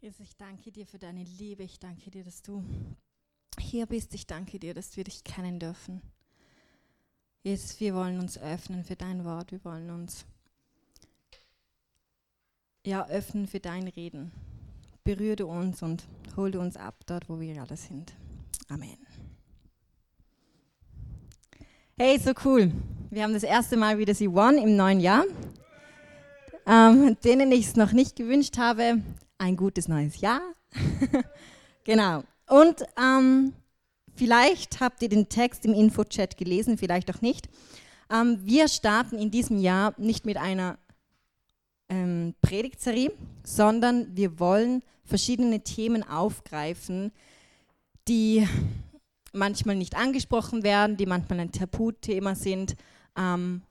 Jesus, ich danke dir für deine Liebe. Ich danke dir, dass du hier bist. Ich danke dir, dass wir dich kennen dürfen. Jesus, wir wollen uns öffnen für dein Wort. Wir wollen uns ja, öffnen für dein Reden. Berühre uns und hol du uns ab dort, wo wir gerade sind. Amen. Hey, so cool. Wir haben das erste Mal wieder sie One im neuen Jahr. Ähm, denen ich es noch nicht gewünscht habe, ein gutes neues Jahr. genau. Und ähm, vielleicht habt ihr den Text im Infochat gelesen, vielleicht auch nicht. Ähm, wir starten in diesem Jahr nicht mit einer ähm, Predigtserie, sondern wir wollen verschiedene Themen aufgreifen, die manchmal nicht angesprochen werden, die manchmal ein Tabuthema sind ähm,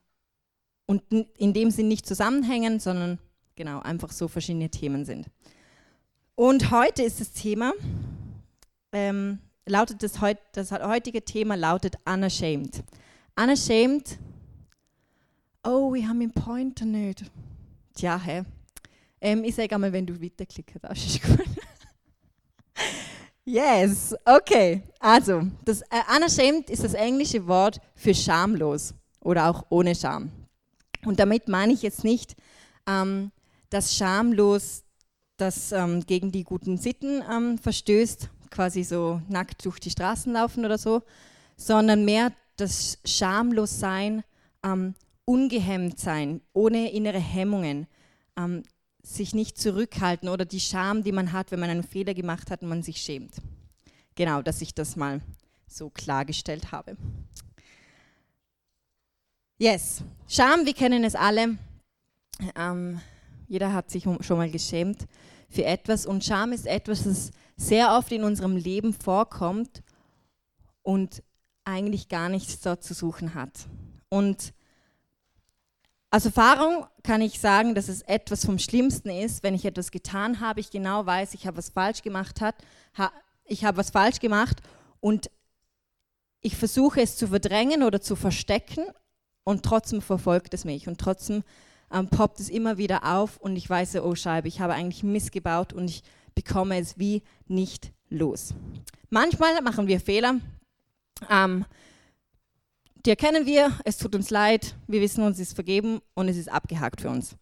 und in dem Sinn nicht zusammenhängen, sondern genau einfach so verschiedene Themen sind. Und heute ist das Thema, ähm, lautet das, heut, das heutige Thema lautet Unashamed. Unashamed, oh, wir haben den Pointer nicht. Tja, hä? Ähm, ich sage einmal, wenn du weiterklicken darfst, ist gut. yes, okay. Also, das äh, Unashamed ist das englische Wort für schamlos oder auch ohne Scham. Und damit meine ich jetzt nicht, ähm, dass schamlos das ähm, gegen die guten Sitten ähm, verstößt, quasi so nackt durch die Straßen laufen oder so, sondern mehr das Schamlossein, ähm, ungehemmt sein, ohne innere Hemmungen, ähm, sich nicht zurückhalten oder die Scham, die man hat, wenn man einen Fehler gemacht hat und man sich schämt. Genau, dass ich das mal so klargestellt habe. Yes, Scham, wir kennen es alle. Ähm, jeder hat sich schon mal geschämt für etwas und Scham ist etwas, das sehr oft in unserem Leben vorkommt und eigentlich gar nichts dort zu suchen hat. Und aus Erfahrung kann ich sagen, dass es etwas vom Schlimmsten ist, wenn ich etwas getan habe, ich genau weiß, ich habe was falsch gemacht hat, ich habe was falsch gemacht und ich versuche es zu verdrängen oder zu verstecken und trotzdem verfolgt es mich und trotzdem ähm, poppt es immer wieder auf und ich weiß, oh Scheibe, ich habe eigentlich missgebaut und ich bekomme es wie nicht los. Manchmal machen wir Fehler, ähm, die erkennen wir, es tut uns leid, wir wissen, uns ist vergeben und es ist abgehakt für uns.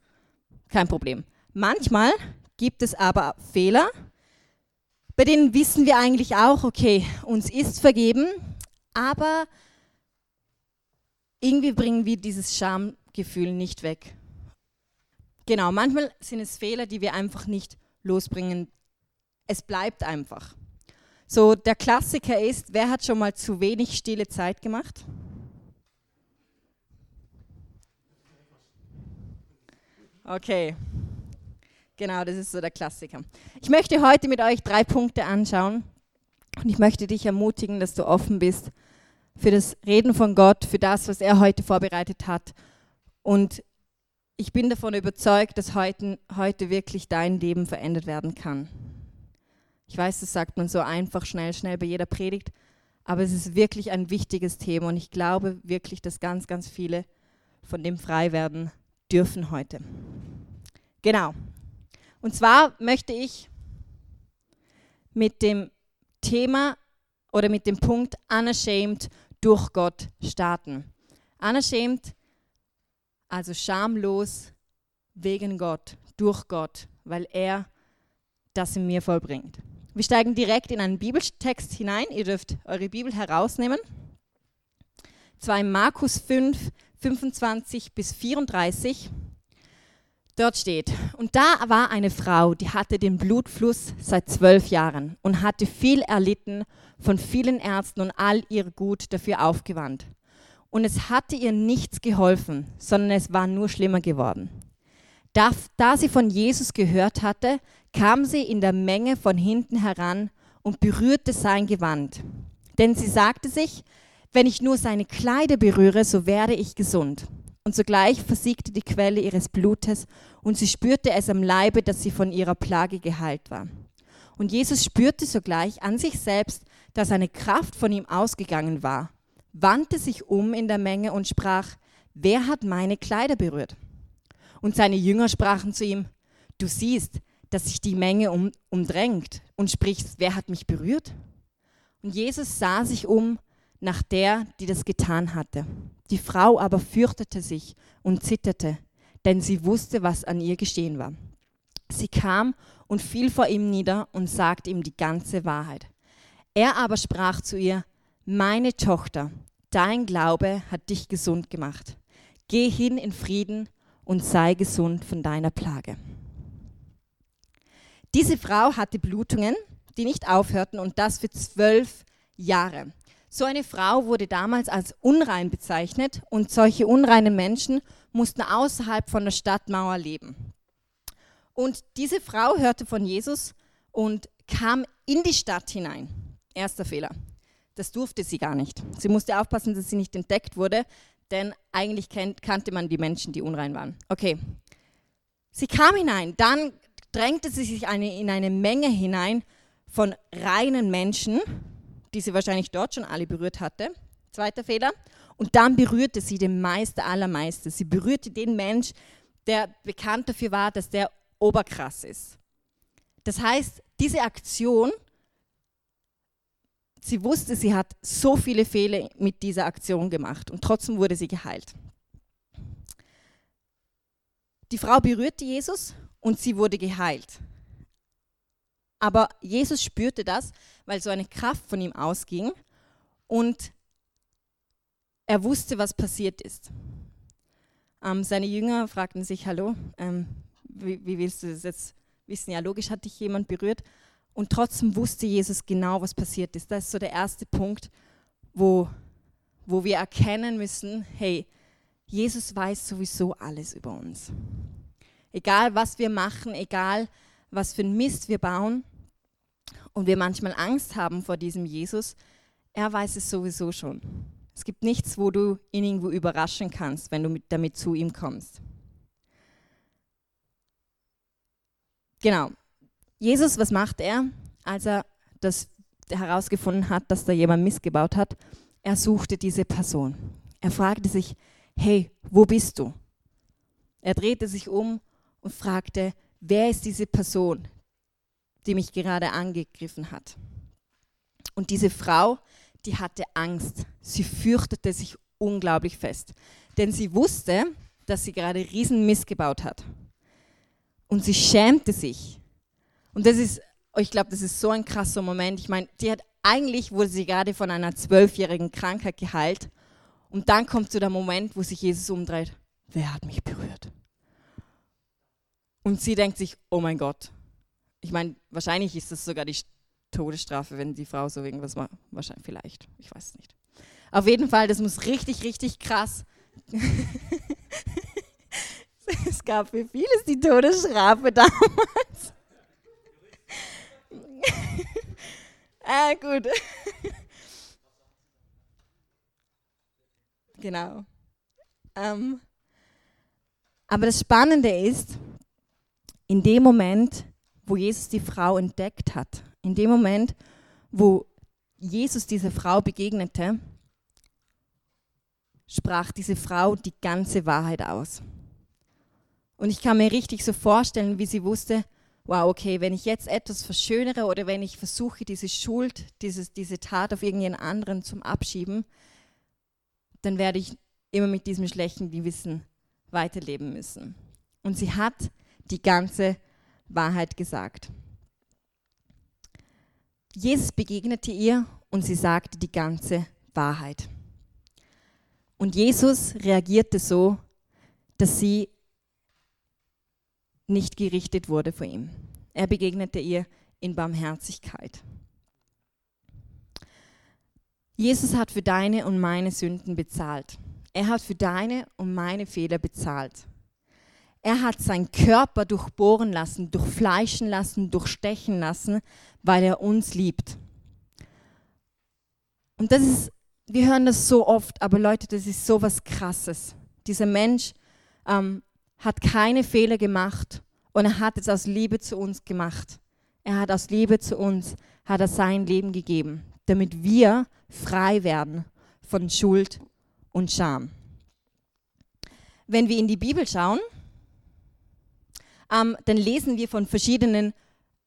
Kein Problem. Manchmal gibt es aber Fehler, bei denen wissen wir eigentlich auch, okay, uns ist vergeben, aber irgendwie bringen wir dieses Schamgefühl nicht weg. Genau, manchmal sind es Fehler, die wir einfach nicht losbringen. Es bleibt einfach. So, der Klassiker ist, wer hat schon mal zu wenig stille Zeit gemacht? Okay, genau, das ist so der Klassiker. Ich möchte heute mit euch drei Punkte anschauen und ich möchte dich ermutigen, dass du offen bist für das Reden von Gott, für das, was er heute vorbereitet hat und ich bin davon überzeugt, dass heute, heute wirklich dein Leben verändert werden kann. Ich weiß, das sagt man so einfach, schnell, schnell bei jeder Predigt, aber es ist wirklich ein wichtiges Thema und ich glaube wirklich, dass ganz, ganz viele von dem frei werden dürfen heute. Genau. Und zwar möchte ich mit dem Thema oder mit dem Punkt Unashamed durch Gott starten. Unashamed also schamlos wegen Gott, durch Gott, weil er das in mir vollbringt. Wir steigen direkt in einen Bibeltext hinein. Ihr dürft eure Bibel herausnehmen. Zwar in Markus 5, 25 bis 34. Dort steht, und da war eine Frau, die hatte den Blutfluss seit zwölf Jahren und hatte viel erlitten von vielen Ärzten und all ihr Gut dafür aufgewandt und es hatte ihr nichts geholfen, sondern es war nur schlimmer geworden. Da, da sie von Jesus gehört hatte, kam sie in der Menge von hinten heran und berührte sein Gewand. Denn sie sagte sich, wenn ich nur seine Kleider berühre, so werde ich gesund. Und sogleich versiegte die Quelle ihres Blutes und sie spürte es am Leibe, dass sie von ihrer Plage geheilt war. Und Jesus spürte sogleich an sich selbst, dass eine Kraft von ihm ausgegangen war wandte sich um in der Menge und sprach, wer hat meine Kleider berührt? Und seine Jünger sprachen zu ihm, du siehst, dass sich die Menge um, umdrängt und sprichst, wer hat mich berührt? Und Jesus sah sich um nach der, die das getan hatte. Die Frau aber fürchtete sich und zitterte, denn sie wusste, was an ihr geschehen war. Sie kam und fiel vor ihm nieder und sagte ihm die ganze Wahrheit. Er aber sprach zu ihr, meine Tochter, dein Glaube hat dich gesund gemacht. Geh hin in Frieden und sei gesund von deiner Plage. Diese Frau hatte Blutungen, die nicht aufhörten und das für zwölf Jahre. So eine Frau wurde damals als unrein bezeichnet und solche unreinen Menschen mussten außerhalb von der Stadtmauer leben. Und diese Frau hörte von Jesus und kam in die Stadt hinein. Erster Fehler. Das durfte sie gar nicht. Sie musste aufpassen, dass sie nicht entdeckt wurde, denn eigentlich kannte man die Menschen, die unrein waren. Okay. Sie kam hinein, dann drängte sie sich eine, in eine Menge hinein von reinen Menschen, die sie wahrscheinlich dort schon alle berührt hatte. Zweiter Fehler. Und dann berührte sie den Meister aller Meister. Sie berührte den Mensch, der bekannt dafür war, dass der oberkrass ist. Das heißt, diese Aktion, sie wusste, sie hat so viele Fehler mit dieser Aktion gemacht und trotzdem wurde sie geheilt. Die Frau berührte Jesus und sie wurde geheilt. Aber Jesus spürte das, weil so eine Kraft von ihm ausging und er wusste, was passiert ist. Ähm, seine Jünger fragten sich, hallo, ähm, wie, wie, willst du das jetzt wissen? Ja, logisch hat dich jemand berührt. Und trotzdem wusste Jesus genau, was passiert ist. Das ist so der erste Punkt, wo, wo wir erkennen müssen, hey, Jesus weiß sowieso alles über uns. Egal, was wir machen, egal, was für ein Mist wir bauen, und wir manchmal Angst haben vor diesem Jesus, er weiß es sowieso schon. Es gibt nichts, wo du ihn irgendwo überraschen kannst, wenn du mit, damit zu ihm kommst. Genau. Jesus, was macht er, als er das herausgefunden hat, dass da jemand missgebaut hat? Er suchte diese Person. Er fragte sich, hey, wo bist du? Er drehte sich um und fragte, wer ist diese Person, die mich gerade angegriffen hat. Und diese Frau, die hatte Angst. Sie fürchtete sich unglaublich fest. Denn sie wusste, dass sie gerade riesen Mist gebaut hat. Und sie schämte sich. Und das ist, ich glaube, das ist so ein krasser Moment. Ich meine, die hat eigentlich wurde sie gerade von einer zwölfjährigen Krankheit geheilt. Und dann kommt so der Moment, wo sich Jesus umdreht. Wer hat mich berührt? Und sie denkt sich, oh mein Gott, ich meine, wahrscheinlich ist das sogar die Todesstrafe, wenn die Frau so irgendwas macht. Wahrscheinlich, vielleicht, ich weiß es nicht. Auf jeden Fall, das muss richtig, richtig krass. es gab für vieles die Todesstrafe damals. Ah, gut. genau. Ähm, aber das Spannende ist, in dem Moment, wo Jesus die Frau entdeckt hat, in dem Moment, wo Jesus dieser Frau begegnete, sprach diese Frau die ganze Wahrheit aus. Und ich kann mir richtig so vorstellen, wie sie wusste, wow, okay, wenn ich jetzt etwas verschönere oder wenn ich versuche, diese Schuld, dieses, diese Tat auf irgendjemand anderen zum Abschieben, dann werde ich immer mit diesem schlechten Gewissen weiterleben müssen. Und sie hat die ganze Wahrheit gesagt. Jesus begegnete ihr und sie sagte die ganze Wahrheit. Und Jesus reagierte so, dass sie nicht gerichtet wurde vor ihm. Er begegnete ihr in Barmherzigkeit. Jesus hat für deine und meine Sünden bezahlt. Er hat für deine und meine Fehler bezahlt. Er hat seinen Körper durchbohren lassen, durchfleischen lassen, durchstechen lassen, weil er uns liebt. Und das ist, wir hören das so oft, aber Leute, das ist so was Krasses. Dieser Mensch ähm, hat keine Fehler gemacht und er hat es aus Liebe zu uns gemacht. Er hat aus Liebe zu uns, hat er sein Leben gegeben, damit wir frei werden von Schuld und Scham. Wenn wir in die Bibel schauen, ähm, dann lesen wir von verschiedenen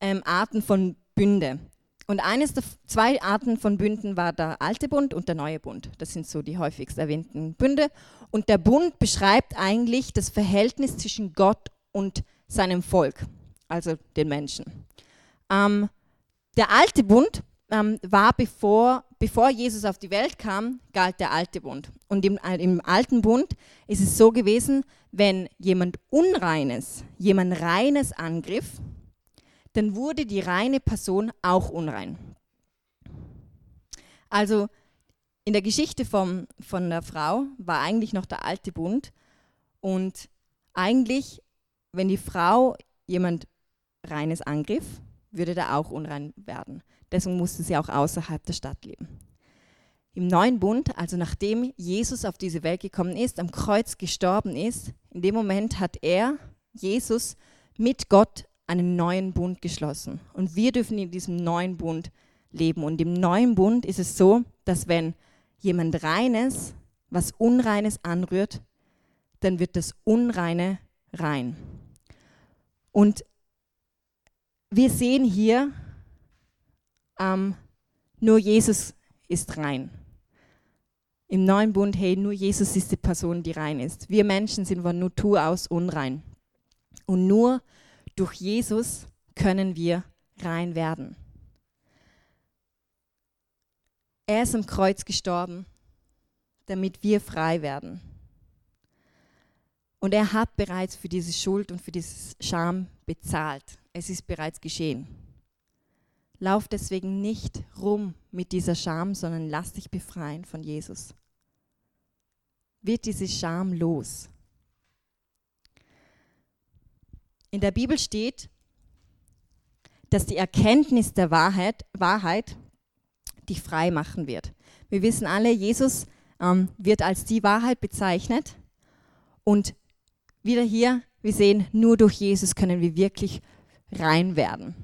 ähm, Arten von Bünde. Und eines der zwei Arten von Bünden war der alte Bund und der neue Bund. Das sind so die häufigst erwähnten Bünde. Und der Bund beschreibt eigentlich das Verhältnis zwischen Gott und seinem Volk, also den Menschen. Ähm, der alte Bund ähm, war bevor, bevor Jesus auf die Welt kam, galt der alte Bund. Und im, im alten Bund ist es so gewesen, wenn jemand Unreines, jemand Reines angriff, dann wurde die reine Person auch unrein. Also in der Geschichte vom, von der Frau war eigentlich noch der alte Bund und eigentlich, wenn die Frau jemand Reines angriff, würde der auch unrein werden. Deswegen musste sie auch außerhalb der Stadt leben. Im neuen Bund, also nachdem Jesus auf diese Welt gekommen ist, am Kreuz gestorben ist, in dem Moment hat er, Jesus, mit Gott einen neuen Bund geschlossen. Und wir dürfen in diesem neuen Bund leben. Und im neuen Bund ist es so, dass wenn jemand Reines, was Unreines anrührt, dann wird das Unreine rein. Und wir sehen hier, ähm, nur Jesus ist rein. Im neuen Bund, hey, nur Jesus ist die Person, die rein ist. Wir Menschen sind von Natur aus unrein. Und nur durch Jesus können wir rein werden. Er ist am Kreuz gestorben, damit wir frei werden. Und er hat bereits für diese Schuld und für diese Scham bezahlt. Es ist bereits geschehen. Lauf deswegen nicht rum mit dieser Scham, sondern lass dich befreien von Jesus. Wird diese Scham los? In der Bibel steht, dass die Erkenntnis der Wahrheit, Wahrheit dich frei machen wird. Wir wissen alle, Jesus ähm, wird als die Wahrheit bezeichnet. Und wieder hier, wir sehen, nur durch Jesus können wir wirklich rein werden.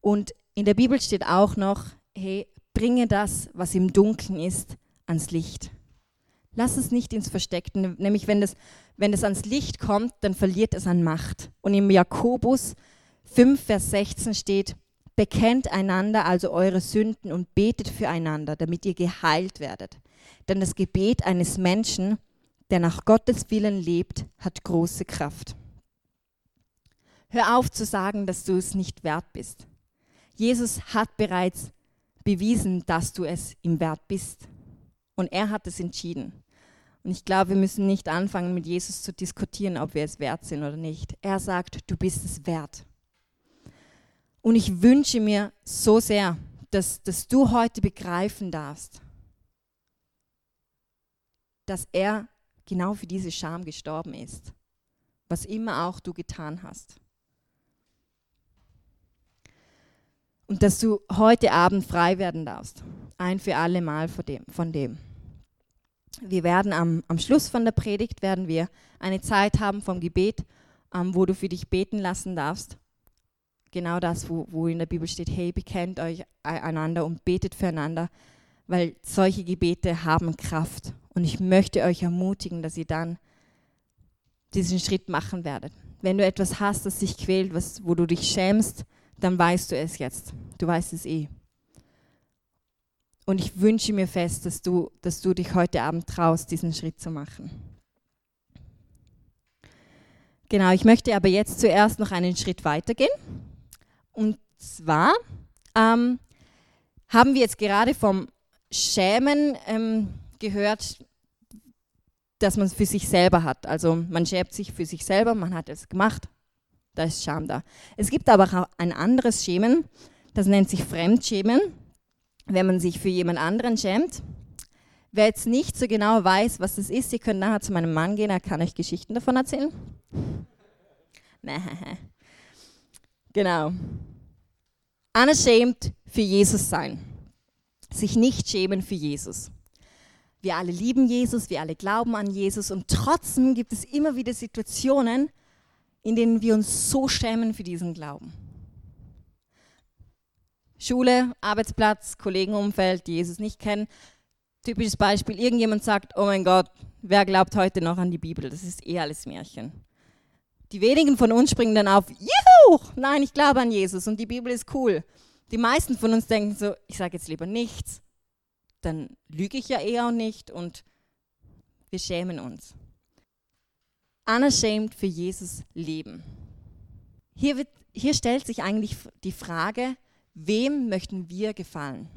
Und in der Bibel steht auch noch, hey, bringe das, was im Dunkeln ist, ans Licht. Lass es nicht ins Versteckte, nämlich wenn das, wenn es ans Licht kommt, dann verliert es an Macht. Und im Jakobus 5, Vers 16 steht, bekennt einander also eure Sünden und betet füreinander, damit ihr geheilt werdet. Denn das Gebet eines Menschen, der nach Gottes Willen lebt, hat große Kraft. Hör auf zu sagen, dass du es nicht wert bist. Jesus hat bereits bewiesen, dass du es ihm wert bist. Und er hat es entschieden. Und ich glaube, wir müssen nicht anfangen, mit Jesus zu diskutieren, ob wir es wert sind oder nicht. Er sagt, du bist es wert. Und ich wünsche mir so sehr, dass, dass du heute begreifen darfst, dass er genau für diese Scham gestorben ist, was immer auch du getan hast. Und dass du heute Abend frei werden darfst, ein für alle Mal von dem. Von dem. Wir werden am, am Schluss von der Predigt werden wir eine Zeit haben vom Gebet, ähm, wo du für dich beten lassen darfst. Genau das, wo, wo in der Bibel steht, hey, bekennt euch einander und betet füreinander, weil solche Gebete haben Kraft. Und ich möchte euch ermutigen, dass ihr dann diesen Schritt machen werdet. Wenn du etwas hast, das dich quält, was, wo du dich schämst, dann weißt du es jetzt. Du weißt es eh. Und ich wünsche mir fest, dass du, dass du dich heute Abend traust, diesen Schritt zu machen. Genau, ich möchte aber jetzt zuerst noch einen Schritt weitergehen. Und zwar ähm, haben wir jetzt gerade vom Schämen ähm, gehört, dass man es für sich selber hat. Also man schämt sich für sich selber, man hat es gemacht, da ist Scham da. Es gibt aber auch ein anderes Schämen, das nennt sich Fremdschämen wenn man sich für jemand anderen schämt. Wer jetzt nicht so genau weiß, was das ist, ihr könnt nachher zu meinem Mann gehen, er kann euch Geschichten davon erzählen. genau. Unashamed für Jesus sein. Sich nicht schämen für Jesus. Wir alle lieben Jesus, wir alle glauben an Jesus und trotzdem gibt es immer wieder Situationen, in denen wir uns so schämen für diesen Glauben. Schule, Arbeitsplatz, Kollegenumfeld, die Jesus nicht kennen. Typisches Beispiel, irgendjemand sagt, oh mein Gott, wer glaubt heute noch an die Bibel? Das ist eh alles Märchen. Die wenigen von uns springen dann auf, juhu, nein, ich glaube an Jesus und die Bibel ist cool. Die meisten von uns denken so, ich sage jetzt lieber nichts, dann lüge ich ja eher auch nicht und wir schämen uns. Unashamed für Jesus leben. Hier, wird, hier stellt sich eigentlich die Frage, wem möchten wir gefallen?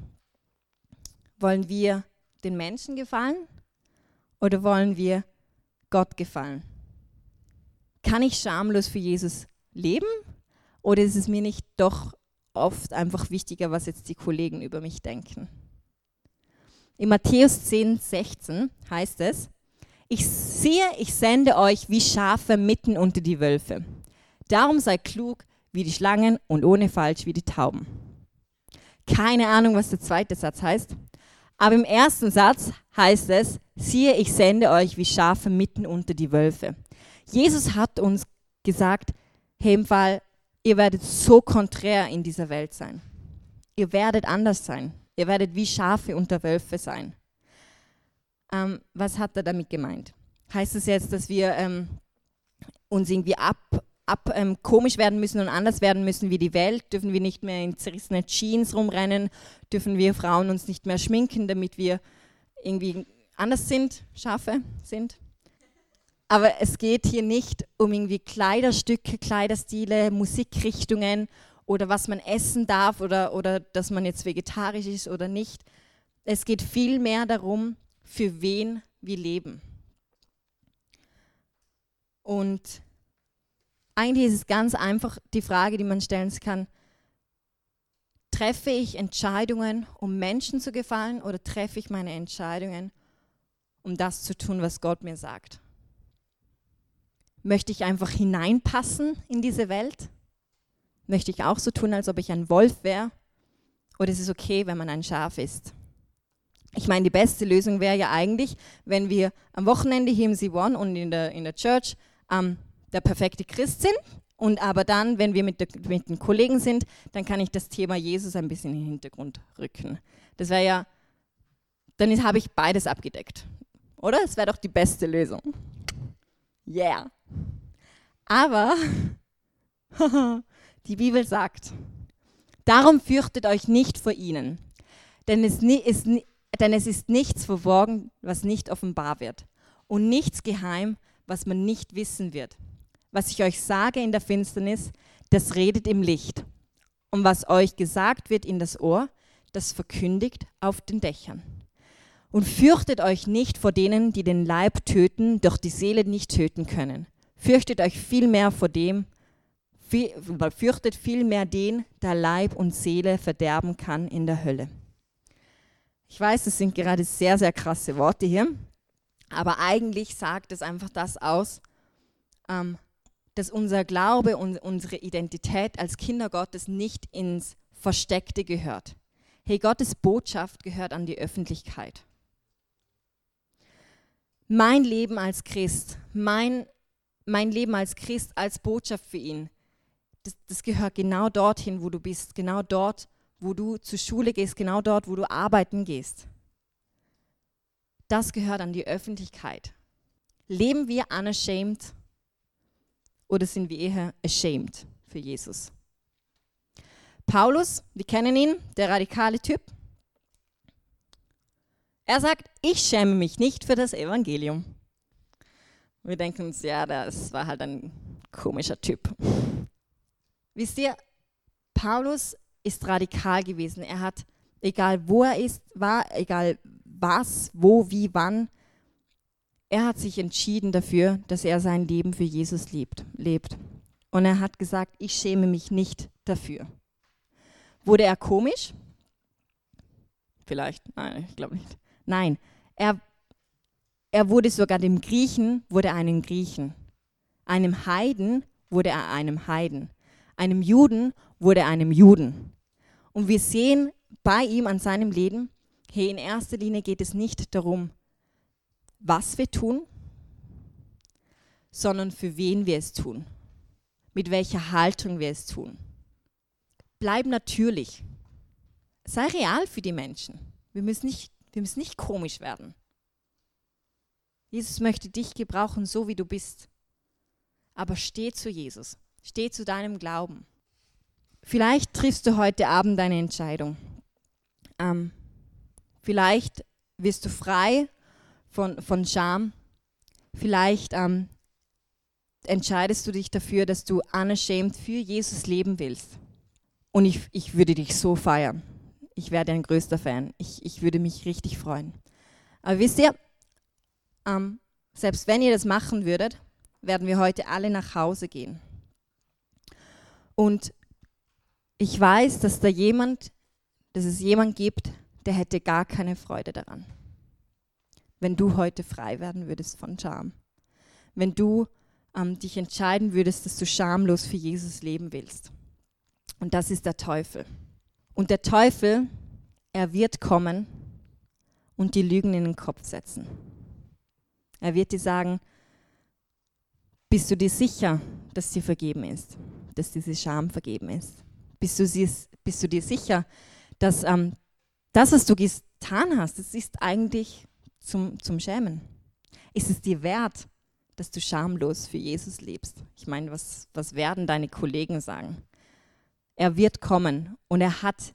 Wollen wir den Menschen gefallen oder wollen wir Gott gefallen? Kann ich schamlos für Jesus leben oder ist es mir nicht doch oft einfach wichtiger, was jetzt die Kollegen über mich denken? In Matthäus 10, 16 heißt es, ich sehe, ich sende euch wie Schafe mitten unter die Wölfe. Darum sei klug wie die Schlangen und ohne falsch wie die Tauben. Keine Ahnung, was der zweite Satz heißt. Aber im ersten Satz heißt es, siehe, ich sende euch wie Schafe mitten unter die Wölfe. Jesus hat uns gesagt, hey, im Fall, ihr werdet so konträr in dieser Welt sein. Ihr werdet anders sein. Ihr werdet wie Schafe unter Wölfe sein. Ähm, was hat er damit gemeint? Heißt es das jetzt, dass wir ähm, uns irgendwie ab, ab ähm, komisch werden müssen und anders werden müssen wie die Welt? Dürfen wir nicht mehr in zerrissenen Jeans rumrennen? Dürfen wir Frauen uns nicht mehr schminken, damit wir irgendwie anders sind, Schafe sind? Aber es geht hier nicht um irgendwie Kleiderstücke, Kleiderstile, Musikrichtungen oder was man essen darf oder, oder dass man jetzt vegetarisch ist oder nicht. Es geht vielmehr darum, für wen wir leben. Und eigentlich ist es ganz einfach die Frage, die man stellen kann, treffe ich Entscheidungen, um Menschen zu gefallen oder treffe ich meine Entscheidungen, um das zu tun, was Gott mir sagt? Möchte ich einfach hineinpassen in diese Welt? Möchte ich auch so tun, als ob ich ein Wolf wäre? Oder ist es okay, wenn man ein Schaf ist? Ich meine, die beste Lösung wäre ja eigentlich, wenn wir am Wochenende hier im C1 und in der, in der Church ähm, der perfekte Christ sind und aber dann, wenn wir mit, der, mit den Kollegen sind, dann kann ich das Thema Jesus ein bisschen in den Hintergrund rücken. Das wäre ja, dann habe ich beides abgedeckt. Oder? Das wäre doch die beste Lösung. Yeah. Aber die Bibel sagt, darum fürchtet euch nicht vor ihnen, denn es, ist, denn es ist nichts verborgen, was nicht offenbar wird und nichts geheim, was man nicht wissen wird. Was ich euch sage in der Finsternis, das redet im Licht. Und was euch gesagt wird in das Ohr, das verkündigt auf den Dächern. Und fürchtet euch nicht vor denen, die den Leib töten, doch die Seele nicht töten können. Fürchtet euch vielmehr vor dem, fürchtet vielmehr den, der Leib und Seele verderben kann in der Hölle. Ich weiß, das sind gerade sehr, sehr krasse Worte hier, aber eigentlich sagt es einfach das aus, ähm, dass unser Glaube und unsere Identität als Kinder Gottes nicht ins Versteckte gehört. Hey, Gottes Botschaft gehört an die Öffentlichkeit mein Leben als Christ, mein, mein Leben als Christ, als Botschaft für ihn, das, das gehört genau dorthin, wo du bist, genau dort, wo du zur Schule gehst, genau dort, wo du arbeiten gehst. Das gehört an die Öffentlichkeit. Leben wir unashamed oder sind wir eher ashamed für Jesus? Paulus, wir kennen ihn, der radikale Typ, er sagt, ich schäme mich nicht für das Evangelium. Wir denken uns, ja, das war halt ein komischer Typ. Wisst ihr, Paulus ist radikal gewesen. Er hat, egal wo er ist, war, egal was, wo, wie, wann, er hat sich entschieden dafür, dass er sein Leben für Jesus lebt. lebt. Und er hat gesagt, ich schäme mich nicht dafür. Wurde er komisch? Vielleicht, nein, ich glaube nicht. Nein, er, er wurde sogar dem Griechen, wurde einem Griechen. Einem Heiden wurde er einem Heiden. Einem Juden wurde er einem Juden. Und wir sehen bei ihm an seinem Leben, hey, in erster Linie geht es nicht darum, was wir tun, sondern für wen wir es tun, mit welcher Haltung wir es tun. Bleib natürlich. Sei real für die Menschen. Wir müssen nicht wir müssen nicht komisch werden. Jesus möchte dich gebrauchen, so wie du bist. aber steh zu Jesus. Steh zu deinem Glauben. Vielleicht triffst du heute Abend eine Entscheidung. Ähm, vielleicht wirst du frei von, von Scham. Vielleicht ähm, entscheidest du dich dafür, dass du unashamed für Jesus leben willst. Und ich, ich würde dich so feiern. Ich wäre dein größter Fan. Ich, ich würde mich richtig freuen. Aber wisst ihr, ähm, selbst wenn ihr das machen würdet, werden wir heute alle nach Hause gehen. Und ich weiß, dass da jemand, dass es jemand gibt, der hätte gar keine Freude daran. Wenn du heute frei werden würdest von Scham. Wenn du ähm, dich entscheiden würdest, dass du schamlos für Jesus leben willst. Und das ist der Teufel. Und der Teufel, er wird kommen und die Lügen in den Kopf setzen. Er wird dir sagen, bist du dir sicher, dass dir vergeben ist, dass diese Scham vergeben ist? Bist du, bist du dir sicher, dass ähm, das, was du getan hast, das ist eigentlich zum, zum Schämen? Ist es dir wert, dass du schamlos für Jesus lebst? Ich meine, was, was werden deine Kollegen sagen? Er wird kommen und er hat,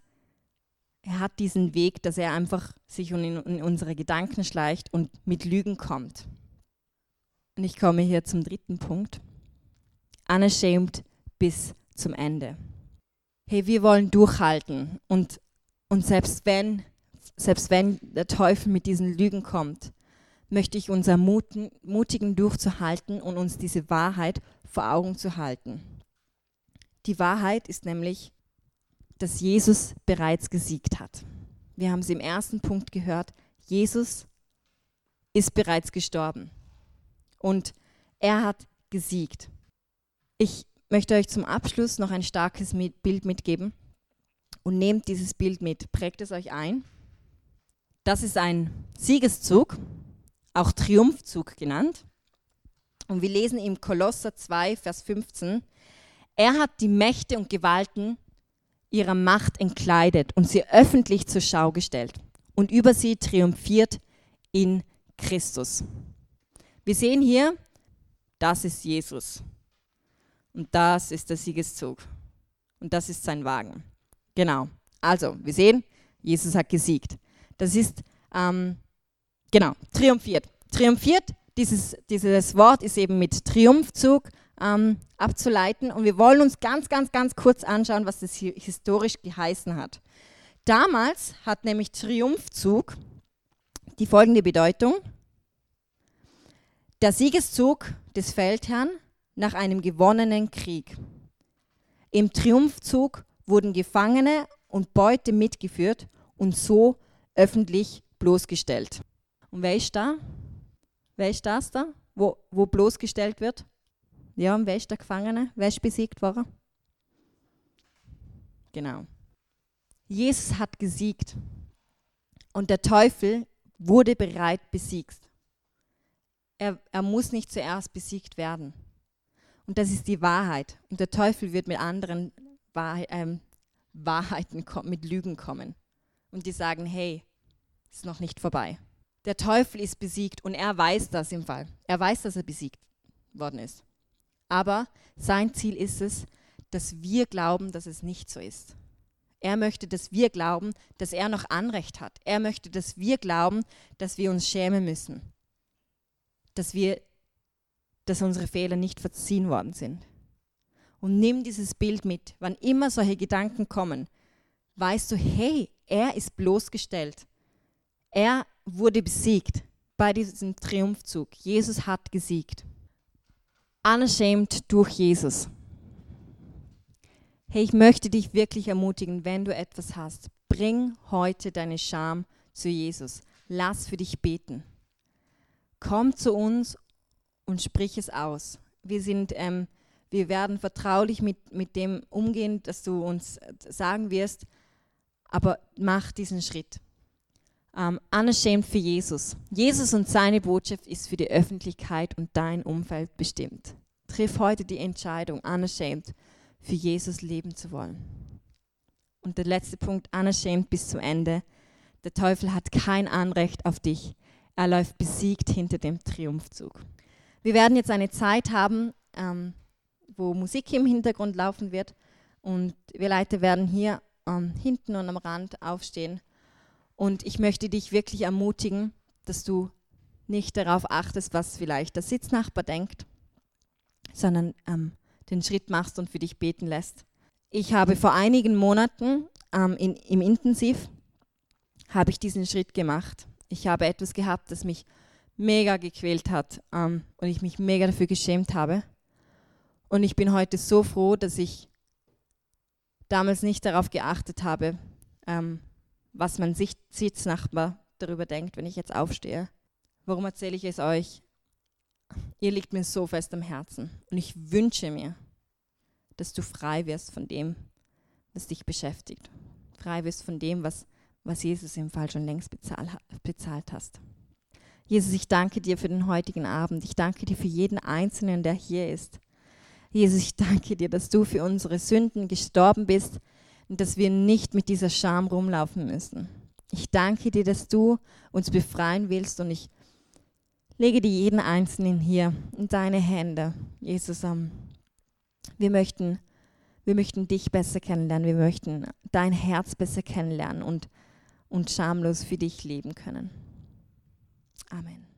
er hat diesen Weg, dass er einfach sich in, in unsere Gedanken schleicht und mit Lügen kommt. Und ich komme hier zum dritten Punkt. Unashamed bis zum Ende. Hey, wir wollen durchhalten und, und selbst wenn selbst wenn der Teufel mit diesen Lügen kommt, möchte ich uns ermutigen, mutigen durchzuhalten und uns diese Wahrheit vor Augen zu halten. Die Wahrheit ist nämlich, dass Jesus bereits gesiegt hat. Wir haben es im ersten Punkt gehört, Jesus ist bereits gestorben und er hat gesiegt. Ich möchte euch zum Abschluss noch ein starkes Bild mitgeben und nehmt dieses Bild mit, prägt es euch ein. Das ist ein Siegeszug, auch Triumphzug genannt. Und wir lesen im Kolosser 2, Vers 15, er hat die Mächte und Gewalten ihrer Macht entkleidet und sie öffentlich zur Schau gestellt und über sie triumphiert in Christus. Wir sehen hier, das ist Jesus und das ist der Siegeszug und das ist sein Wagen. Genau. Also, wir sehen, Jesus hat gesiegt. Das ist, ähm, genau, triumphiert. Triumphiert, dieses, dieses Wort ist eben mit Triumphzug ähm, abzuleiten. Und wir wollen uns ganz, ganz, ganz kurz anschauen, was das historisch geheißen hat. Damals hat nämlich Triumphzug die folgende Bedeutung. Der Siegeszug des Feldherrn nach einem gewonnenen Krieg. Im Triumphzug wurden Gefangene und Beute mitgeführt und so öffentlich bloßgestellt. Und wer ist da? Wer ist das da, wo, wo bloßgestellt wird? Ja, und wer ist der Gefangene? Wer ist besiegt worden? Genau. Jesus hat gesiegt. Und der Teufel wurde bereit besiegt. Er, er muss nicht zuerst besiegt werden. Und das ist die Wahrheit. Und der Teufel wird mit anderen Wahrheit, ähm, Wahrheiten, mit Lügen kommen und die sagen, hey, ist noch nicht vorbei. Der Teufel ist besiegt und er weiß das im Fall. Er weiß, dass er besiegt worden ist. Aber sein Ziel ist es, dass wir glauben, dass es nicht so ist. Er möchte, dass wir glauben, dass er noch Anrecht hat. Er möchte, dass wir glauben, dass wir uns schämen müssen. Dass wir, dass unsere Fehler nicht verziehen worden sind. Und nimm dieses Bild mit. Wann immer solche Gedanken kommen, weißt du, hey, er ist bloßgestellt. Er wurde besiegt bei diesem Triumphzug. Jesus hat gesiegt. Unashamed durch Jesus. Hey, ich möchte dich wirklich ermutigen, wenn du etwas hast, bring heute deine Scham zu Jesus. Lass für dich beten. Komm zu uns und sprich es aus. Wir sind, ähm, wir werden vertraulich mit, mit dem umgehen, dass du uns sagen wirst, aber mach diesen Schritt. Ähm, unashamed für Jesus. Jesus und seine Botschaft ist für die Öffentlichkeit und dein Umfeld bestimmt. Triff heute die Entscheidung, unashamed für Jesus leben zu wollen. Und der letzte Punkt, unashamed bis zum Ende. Der Teufel hat kein Anrecht auf dich. Er läuft besiegt hinter dem Triumphzug. Wir werden jetzt eine Zeit haben, ähm, wo Musik im Hintergrund laufen wird. Und wir Leute werden hier ähm, hinten und am Rand aufstehen. Und ich möchte dich wirklich ermutigen, dass du nicht darauf achtest, was vielleicht der Sitznachbar denkt, sondern ähm, den Schritt machst und für dich beten lässt. Ich habe vor einigen Monaten ähm, in, im Intensiv habe ich diesen Schritt gemacht. Ich habe etwas gehabt, das mich mega gequält hat ähm, und ich mich mega dafür geschämt habe. Und ich bin heute so froh, dass ich damals nicht darauf geachtet habe, ähm, was mein Sitznachbar darüber denkt, wenn ich jetzt aufstehe. Warum erzähle ich es euch? Ihr liegt mir so fest am Herzen und ich wünsche mir, dass du frei wirst von dem, was dich beschäftigt. Frei wirst von dem, was, was Jesus im Fall schon längst bezahl, bezahlt hast. Jesus, ich danke dir für den heutigen Abend. Ich danke dir für jeden Einzelnen, der hier ist. Jesus, ich danke dir, dass du für unsere Sünden gestorben bist und dass wir nicht mit dieser Scham rumlaufen müssen. Ich danke dir, dass du uns befreien willst und ich lege dir jeden Einzelnen hier in deine Hände, Jesus. Wir möchten, wir möchten dich besser kennenlernen, wir möchten dein Herz besser kennenlernen und, und schamlos für dich leben können. Amen.